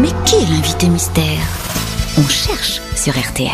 Mais qui est l'invité mystère? On cherche sur RTL.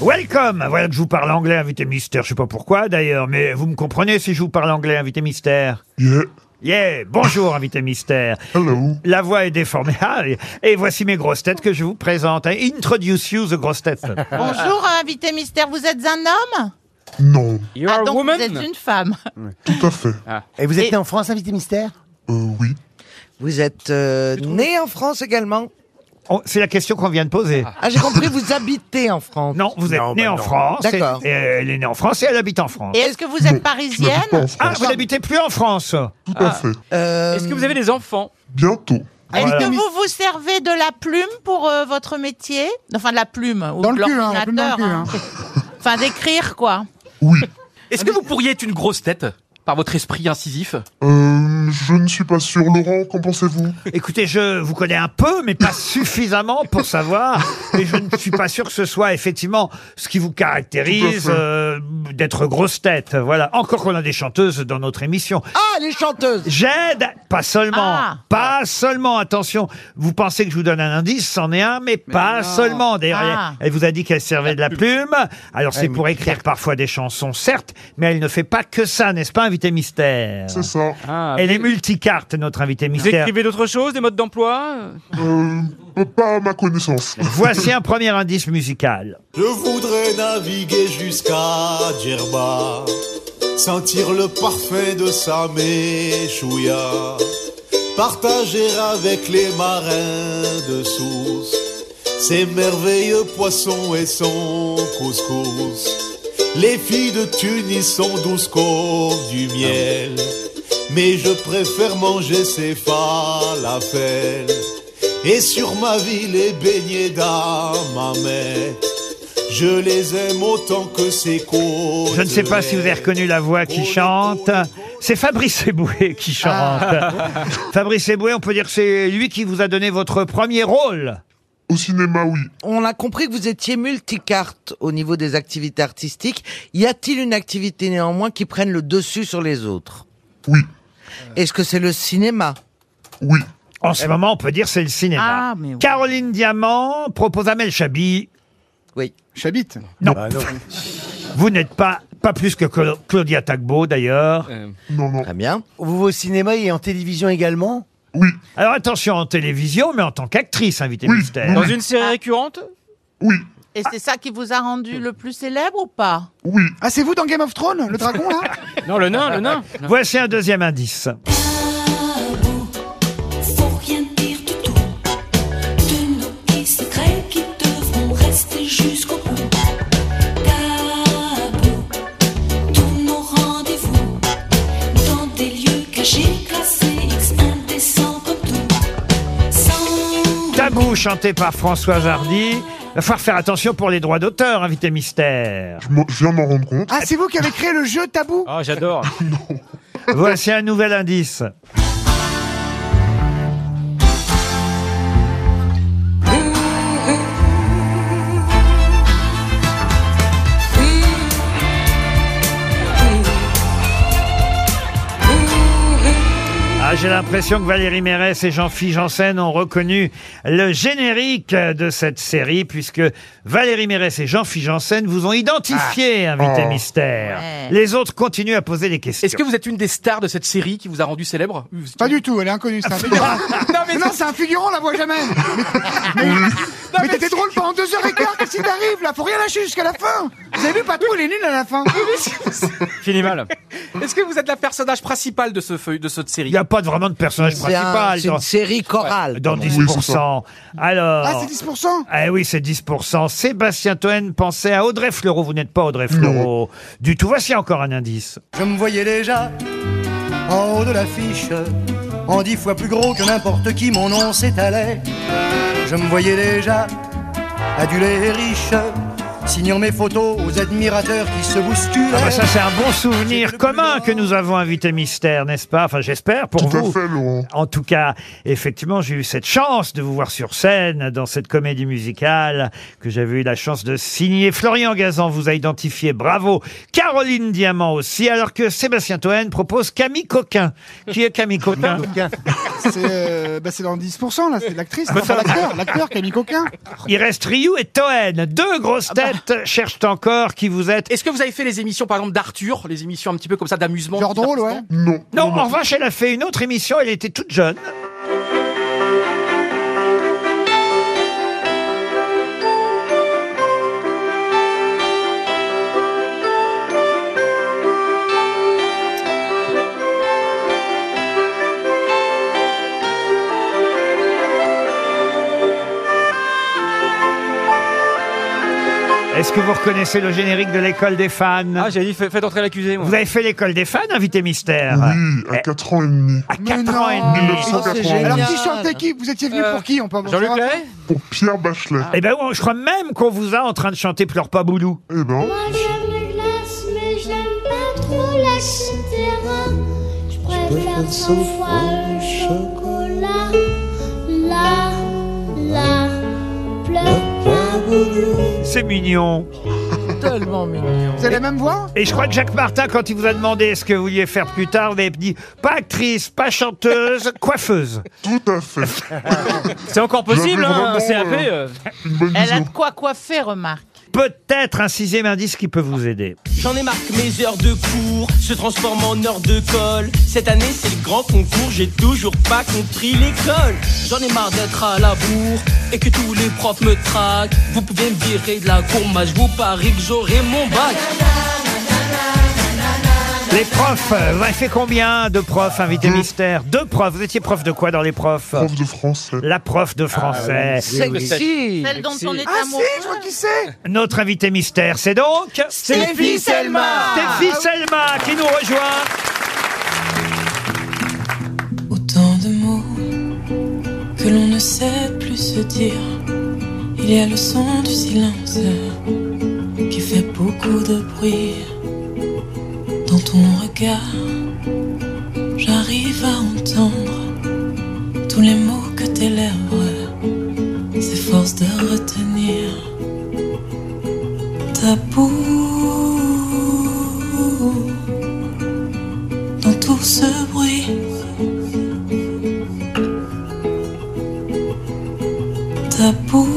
Welcome Voilà que je vous parle anglais, invité mystère. Je sais pas pourquoi d'ailleurs, mais vous me comprenez si je vous parle anglais, invité mystère? Yeah. Yeah Bonjour, invité mystère. Hello. La voix est déformée. Ah, et- voici mes grosses têtes que je vous présente. Introduce you the grosses têtes. Bonjour, invité mystère, vous êtes un homme? Non, You Ah, are a donc woman? vous êtes une femme. tout à fait. Et vous êtes Et- né en France, invité mystère? Euh, oui. Vous êtes euh, né en France également Oh, C'est la question qu'on vient de poser. Ah, j'ai compris, vous habitez en France. Non, vous êtes Non, né bah en non. France. et- D'accord. Et, elle est née en France et elle habite en France. Et est-ce que vous êtes parisienne n'habite pas en France. Ah, vous n'habitez plus en France Tout à fait. Euh, Est-ce que vous avez des enfants? Bientôt. Est-ce Voilà. que vous vous servez de la plume pour euh, votre métier? Enfin, de la plume, ou Dans de le cul, hein, la plume dans le l'ordinateur. cul, hein. Enfin, d'écrire, quoi. Oui. Est-ce que vous pourriez être une grosse tête par votre esprit incisif? Euh, je ne suis pas sûr. Laurent, qu'en pensez-vous? Écoutez, je vous connais un peu, mais pas suffisamment pour savoir. Et je ne suis pas sûr que ce soit effectivement ce qui vous caractérise euh, d'être grosse tête. Voilà. Encore qu'on a des chanteuses dans notre émission. Ah, les chanteuses J'aide, pas seulement, Ah. pas seulement. Attention, vous pensez que je vous donne un indice, c'en est un, mais, pas seulement. D'ailleurs, Ah. elle vous a dit qu'elle servait de la plume. Alors c'est pour écrire parfois des chansons, certes, mais elle ne fait pas que ça, n'est-ce pas, invité mystère? C'est ça. ah, Elle est multicarte, notre invité vous mystère. écrivez d'autres choses, des modes d'emploi Euh, pas à ma connaissance. Voici un premier indice musical. Je voudrais naviguer jusqu'à Djerba, sentir le parfum de sa méchouilla, partager avec les marins de Sousse ses merveilleux poissons et son couscous. Les filles de Tunis sont douces comme du miel, mais je préfère manger ces falafels. Et sur ma vie, les beignets d'Amamette. Je les aime autant que ces côtes. Je ne sais pas si vous avez reconnu la voix qui chante. C'est Fabrice Eboué qui chante. Fabrice Eboué, on peut dire que c'est lui qui vous a donné votre premier rôle. Au cinéma, oui. On a compris que vous étiez multicarte au niveau des activités artistiques. Y a-t-il une activité néanmoins qui prenne le dessus sur les autres? Oui. Est-ce que c'est le cinéma Oui. En ce moment, on peut dire c'est le cinéma. Ah, mais oui. Caroline Diamant propose Amel Chabi. Oui. Chabit Non. Vous n'êtes pas, pas plus que Cla- Claudia Tagbo, d'ailleurs. Non, non. Très bien. Vous vous au cinéma et en télévision également? Oui. Alors attention en télévision, mais en tant qu'actrice, invité Oui. mystère. Dans une série récurrente? Oui. Et c'est ça qui vous a rendu le plus célèbre ou pas? Oui. Ah, c'est vous dans Game of Thrones, le dragon, là? Non, le nain, le nain. Voici un deuxième indice. Faut rien dire du tout de nos petits secrets qui devront rester jusqu'au bout. Tabou, tous nos rendez-vous dans des lieux cachés, classés, X indécents comme tout. Tabou, chanté par Françoise Hardy. Il va falloir faire attention pour les droits d'auteur, invité mystère. Je, m'en- je viens de m'en rendre compte. Ah, c'est vous qui avez créé le jeu tabou Ah, j'adore. Voici un nouvel indice. J'ai l'impression que Valérie Mérès et Jean-Philippe Janssen ont reconnu le générique de cette série, puisque Valérie Mérès et Jean-Philippe Janssen vous ont identifié, invité Oh. mystère. Ouais. Les autres continuent à poser des questions. Est-ce que vous êtes une des stars de cette série qui vous a rendu célèbre Pas du tout, elle est inconnue, c'est un figurant. non, mais non, c'est un figurant, on la voit jamais. Mais, mais, mais t'étais drôle pendant deux heures et quart, qu'est-ce qui t'arrive là? Faut rien lâcher jusqu'à la fin. Vous avez vu, Patou, il est nul à la fin. Fini mal. Est-ce que vous êtes la personnage principal de, ce feuille, de cette série? Il n'y a pas de- vraiment de personnage C'est un- principal c'est dans, une série chorale. dans Oui, 10%. c'est ça. Alors. Ah, c'est 10% Eh oui, c'est 10%. Sébastien Toen pensait à Audrey Fleurot. Vous n'êtes pas Audrey Fleurot du tout. Voici encore un indice. Je me voyais déjà en haut de l'affiche, en dix fois plus gros que n'importe qui, mon nom s'étalait. Je me voyais déjà adulé et riche, signant mes photos aux admirateurs qui se bousculent. Ah bah ça, c'est un bon souvenir commun que nous avons invité Mystère, n'est-ce pas? Enfin, j'espère pour Tout à vous. fait, Laurent. En tout cas, effectivement, j'ai eu cette chance de vous voir sur scène dans cette comédie musicale que j'avais eu la chance de signer. Florian Gazan vous a identifié, bravo. Caroline Diamant aussi, alors que Sébastien Toen propose Camille Coquin. Qui est Camille Coquin? C'est euh, bah, c'est dans 10%, là, c'est l'actrice, enfin l'acteur, l'acteur Camille Coquin. Il reste Ryu et Toen. Deux grosses Ah têtes cherchent encore qui vous êtes. Est-ce que vous avez fait les émissions, par exemple, d'Arthur, les émissions un petit peu comme ça d'amusement Genre drôle, ouais. Non. Non, en revanche, elle a fait une autre émission, elle était toute jeune. Est-ce que vous reconnaissez le générique de l'école des fans Ah, j'ai dit, fait- faites entrer l'accusé, moi. Vous avez fait l'école des fans, invité mystère Oui, à 4 ans et demi. À Mais 4 ans et demi. Oh, c'est 1980. génial. Alors qui chantait qui Vous étiez venu Euh, pour qui on peut avoir Jean-Luc ça Lahaye Pour Pierre Bachelet. Eh ben, je crois même qu'on vous a en train de chanter Pleure pas Boulou. Eh ben, Moi j'aime les glaces, mais j'aime pas trop la terrain. Je préfère cent fois le chocolat. C'est mignon. Tellement mignon. Vous avez la même voix? Et je crois que Jacques Martin, quand il vous a demandé ce que vous vouliez faire plus tard, vous avez dit pas actrice, pas chanteuse, coiffeuse. tout à fait. C'est encore possible, J'avais hein, vraiment, CAP. euh, euh. Une bonne Elle a vision. de quoi coiffer, remarque. Peut-être un sixième indice qui peut vous aider. J'en ai marre que mes heures de cours se transforment en heures de colle. Cette année, c'est le grand concours, j'ai toujours pas compris l'école. J'en ai marre d'être à la bourre et que tous les profs me traquent. Vous pouvez me virer de la cour, moi je vous parie que j'aurai mon bac. Les profs, euh, vous avez fait combien de profs, invité mystère Deux profs. Vous étiez prof de quoi dans les profs Prof de français. La prof de français. Sexy. Celle dont on est Ah si, amoureux. je vois qui c'est Notre invité mystère, c'est donc Stéphie Selma Stéphie Selma qui nous rejoint. Autant de mots que l'on ne sait plus se dire. Il y a le son du silence qui fait beaucoup de bruit. Dans ton regard, j'arrive à entendre tous les mots que tes lèvres s'efforcent de retenir. Ta boue dans tout ce bruit. Ta boue,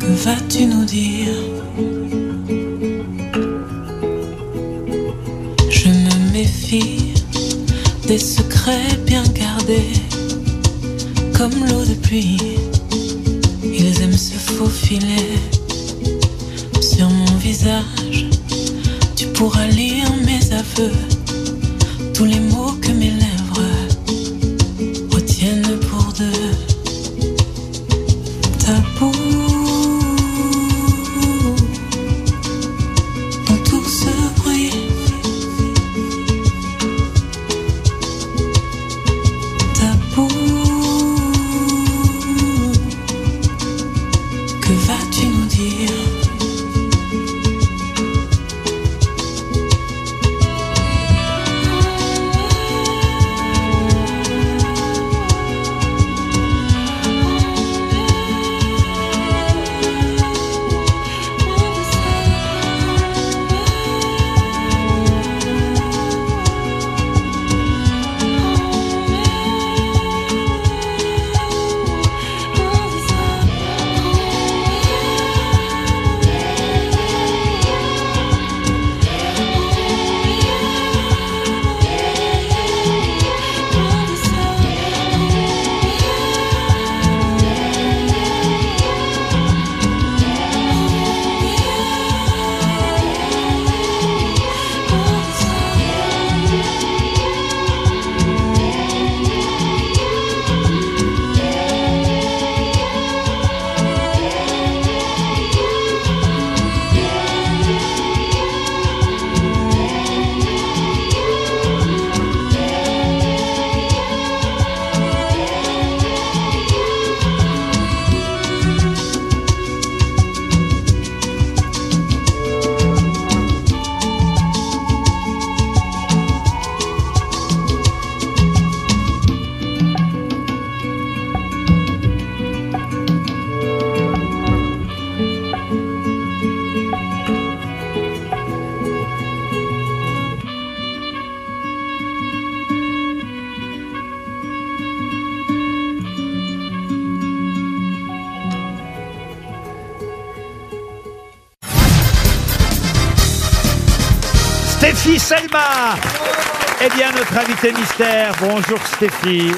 que vas-tu nous dire? Des secrets bien gardés, comme l'eau de pluie. Ils aiment se faufiler sur mon visage. Tu pourras lire mes aveux, tous les mots que mes Selma. Eh bien, notre invité mystère, bonjour Stéphie.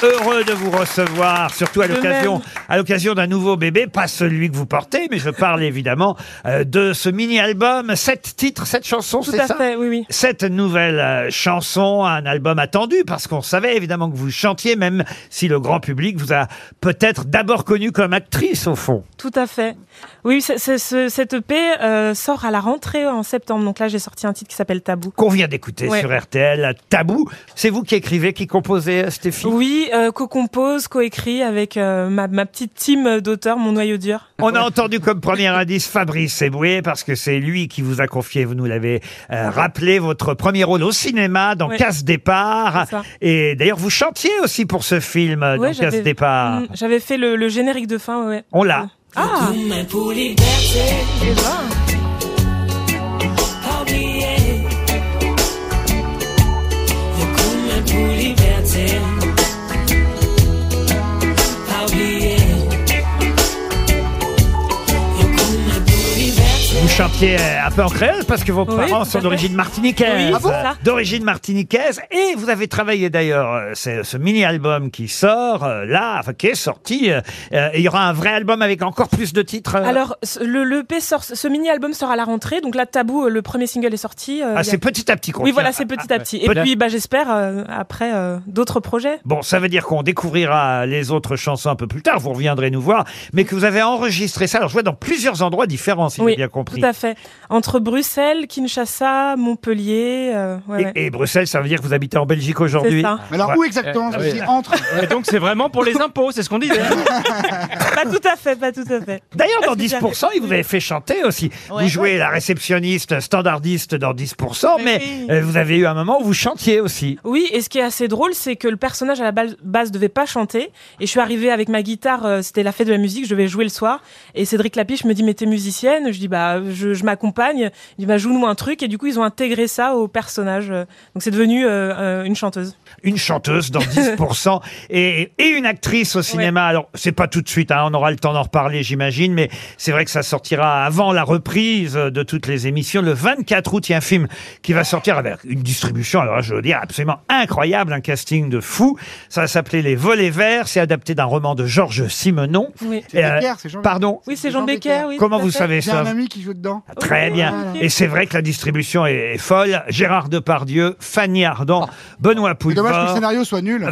Heureux de vous recevoir, surtout à l'occasion, à d'un nouveau bébé, pas celui que vous portez, mais je parle évidemment euh, de ce mini-album, sept titres, sept chansons, Tout c'est à ça fait, oui, oui. Cette nouvelle euh, chanson, un album attendu, parce qu'on savait évidemment que vous chantiez, même si le grand public vous a peut-être d'abord connu comme actrice au fond. Tout à fait. Oui, cette EP euh, sort à la rentrée en septembre. Donc là, j'ai sorti un titre qui s'appelle Tabou. Qu'on vient d'écouter Ouais. sur RTL, Tabou. C'est vous qui écrivez, qui composez, euh, Stéphie? Oui, euh, co-compose, co-écrit avec euh, ma, ma petite team d'auteurs, mon noyau dur. On a entendu comme premier indice Fabrice Eboué parce que c'est lui qui vous a confié, vous nous l'avez euh, rappelé, votre premier rôle au cinéma dans Ouais. Casse Départ. Et d'ailleurs, vous chantiez aussi pour ce film Ouais, dans Casse Départ. Mm, J'avais fait le, le générique de fin, ouais. On l'a. Ah Vous chantiez euh, un peu en créole parce que vos Oui, parents tout sont d'origine martiniquaise. Oui, c'est ça. d'origine martiniquaise. Et vous avez travaillé d'ailleurs, euh, c'est ce mini-album qui sort euh, là, enfin qui est sorti. euh, euh, et il y aura un vrai album avec encore plus de titres. euh. Alors, ce- le, le EP sort, ce mini-album sort à la rentrée. Donc là, Tabou, euh, le premier single est sorti. euh, ah, il y a- c'est petit à petit qu'on Oui, tient. voilà, c'est petit à petit. Et Peut- puis, bah, j'espère, euh, après, euh, d'autres projets. Bon, ça veut dire qu'on découvrira les autres chansons un peu plus tard, vous reviendrez nous voir, mais que vous avez enregistré ça, alors je vois dans plusieurs endroits différents, si oui, j'ai bien compris. tout à fait. Entre Bruxelles, Kinshasa, Montpellier. euh, ouais, ouais. Et, Bruxelles, ça veut dire que vous habitez en Belgique aujourd'hui. Mais alors, Ouais. où exactement Ah Je oui. dis entre. Et donc c'est vraiment pour les impôts, c'est ce qu'on disait. pas tout à fait, pas tout à fait. D'ailleurs, dans Est-ce que 10%, il vous avez fait chanter aussi. Ouais. Vous jouez la réceptionniste standardiste dans 10%, mais Oui. euh, vous avez eu un moment où vous chantiez aussi. Oui, et ce qui est assez drôle, c'est que le personnage à la base, base devait pas chanter. Et je suis arrivée avec ma guitare, euh, c'était la fête de la musique, je devais jouer le soir. Et Cédric Lapiche me dit, mais t'es musicienne? Je dis, bah, je, je m'accompagne. Il dit, bah, joue-nous un truc. Et du coup, ils ont intégré ça au personnage. Donc c'est devenu euh, euh, une chanteuse. Une chanteuse dans 10% et, et une actrice au cinéma. Alors, c'est pas tout de suite, hein, on aura le temps d'en reparler, j'imagine, mais c'est vrai que ça sortira avant la reprise de toutes les émissions. Le 24 août, il y a un film qui va sortir avec une distribution, alors là, je veux dire, absolument incroyable, un casting de fou. Ça va s'appeler Les Volets Verts, c'est adapté d'un roman de Georges Simenon. Oui, C'est Et, euh, Becker, c'est Jean Pardon oui c'est Jean Becker. Oui, Comment vous savez J'ai ça un ami qui joue dedans. Très bien. Voilà. Et c'est vrai que la distribution est, est folle. Gérard Depardieu, Fanny Ardant, Benoît C'est dommage que le scénario soit nul.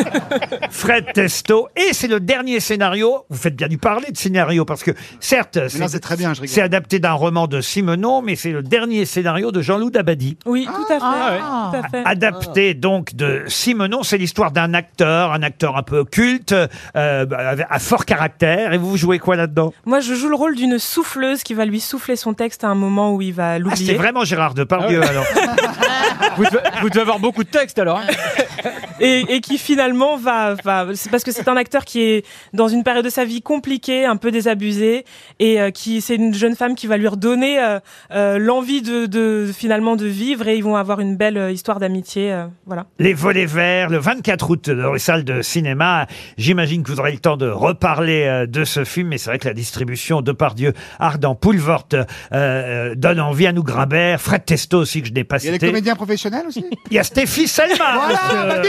Fred Testo. Et c'est le dernier scénario. Vous faites bien du parler de scénario parce que certes, non, c'est très bien, je rigole. c'est adapté d'un roman de Simenon, mais c'est le dernier scénario de Jean-Loup Dabadi. Oui, tout à fait. Ah. Tout à fait. Adapté donc de Simenon, c'est l'histoire d'un acteur, un acteur un peu culte, euh, à fort caractère. Et vous jouez quoi là-dedans? Moi, je joue le rôle d'une souffleuse qui va lui souffler son texte à un moment où il va Ah, c'était l'oublier. vraiment Gérard Depardieu Ah alors. vous, devez, vous devez avoir beaucoup de textes alors. et, et qui finalement va, va c'est parce que c'est un acteur qui est dans une période de sa vie compliquée, un peu désabusé, et euh, qui c'est une jeune femme qui va lui redonner euh, euh, l'envie de, de finalement de vivre, et ils vont avoir une belle euh, histoire d'amitié, euh, voilà. Les volets verts, le 24 août dans les salles de cinéma. J'imagine que vous aurez le temps de reparler euh, de ce film, mais c'est vrai que la distribution de Pardieu, Ardent, Poulvort donne envie à nous Grimbert, Fred Testo aussi que je n'ai pas Il y a des comédiens professionnels aussi? Il y a Stéphie Selma, Voilà,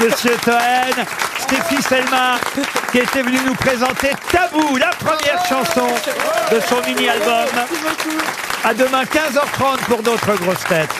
monsieur, Toen, Stéphie Selma, qui était venue nous présenter Tabou, la première chanson de son mini-album. À demain 15h30 pour d'autres grosses têtes.